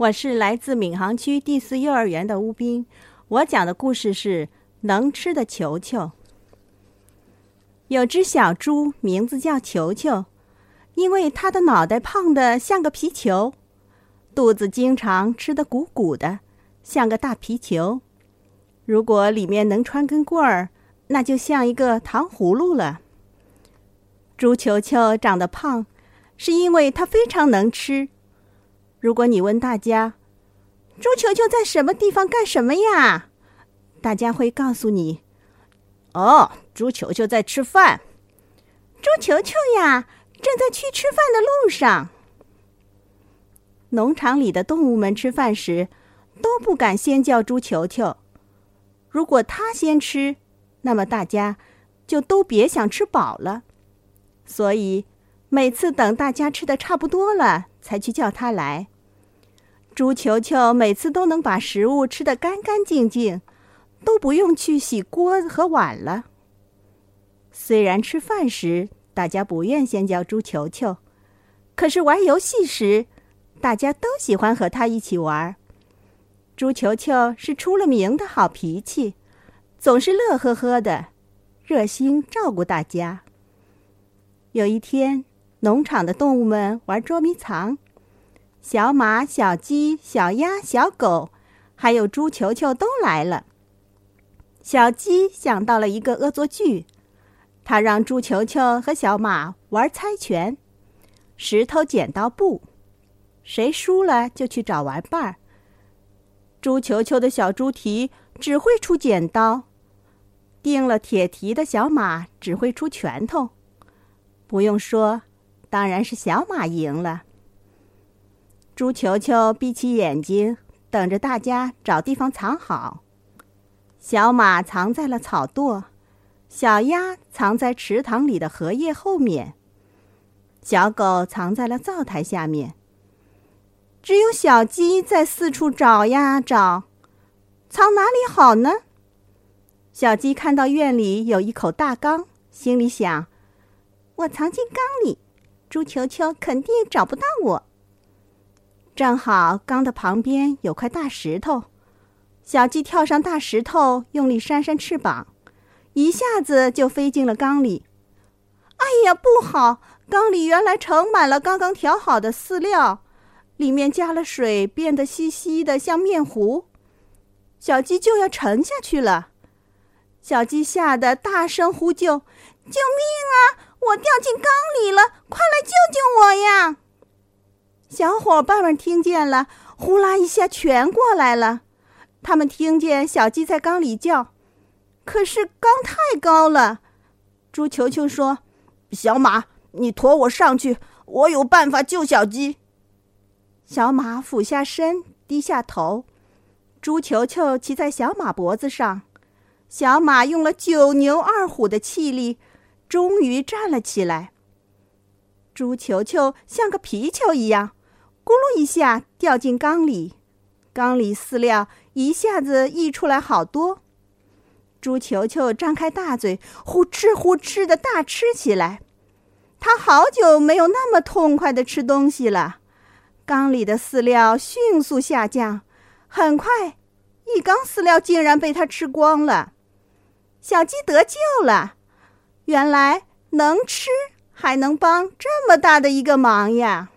我是来自闵行区第四幼儿园的乌斌，我讲的故事是能吃的球球。有只小猪，名字叫球球，因为它的脑袋胖得像个皮球，肚子经常吃得鼓鼓的，像个大皮球。如果里面能穿根棍儿，那就像一个糖葫芦了。猪球球长得胖，是因为它非常能吃。如果你问大家，猪球球在什么地方干什么呀？大家会告诉你：“哦，猪球球在吃饭。”猪球球呀，正在去吃饭的路上。农场里的动物们吃饭时都不敢先叫猪球球，如果他先吃，那么大家就都别想吃饱了。所以每次等大家吃的差不多了。才去叫他来。猪球球每次都能把食物吃得干干净净，都不用去洗锅和碗了。虽然吃饭时大家不愿先叫猪球球，可是玩游戏时，大家都喜欢和他一起玩。猪球球是出了名的好脾气，总是乐呵呵的，热心照顾大家。有一天。农场的动物们玩捉迷藏，小马、小鸡、小鸭、小狗，还有猪球球都来了。小鸡想到了一个恶作剧，他让猪球球和小马玩猜拳，石头剪刀布，谁输了就去找玩伴儿。猪球球的小猪蹄只会出剪刀，钉了铁蹄的小马只会出拳头。不用说。当然是小马赢了。猪球球闭起眼睛，等着大家找地方藏好。小马藏在了草垛，小鸭藏在池塘里的荷叶后面，小狗藏在了灶台下面。只有小鸡在四处找呀找，藏哪里好呢？小鸡看到院里有一口大缸，心里想：我藏进缸里。猪球球肯定找不到我。正好缸的旁边有块大石头，小鸡跳上大石头，用力扇扇翅膀，一下子就飞进了缸里。哎呀，不好！缸里原来盛满了刚刚调好的饲料，里面加了水，变得稀稀的，像面糊。小鸡就要沉下去了。小鸡吓得大声呼救：“救命啊！”我掉进缸里了，快来救救我呀！小伙伴们听见了，呼啦一下全过来了。他们听见小鸡在缸里叫，可是缸太高了。猪球球说：“小马，你驮我上去，我有办法救小鸡。”小马俯下身，低下头，猪球球骑在小马脖子上，小马用了九牛二虎的气力。终于站了起来。猪球球像个皮球一样，咕噜一下掉进缸里，缸里饲料一下子溢出来好多。猪球球张开大嘴，呼哧呼哧的大吃起来。他好久没有那么痛快的吃东西了。缸里的饲料迅速下降，很快，一缸饲料竟然被他吃光了。小鸡得救了。原来能吃还能帮这么大的一个忙呀！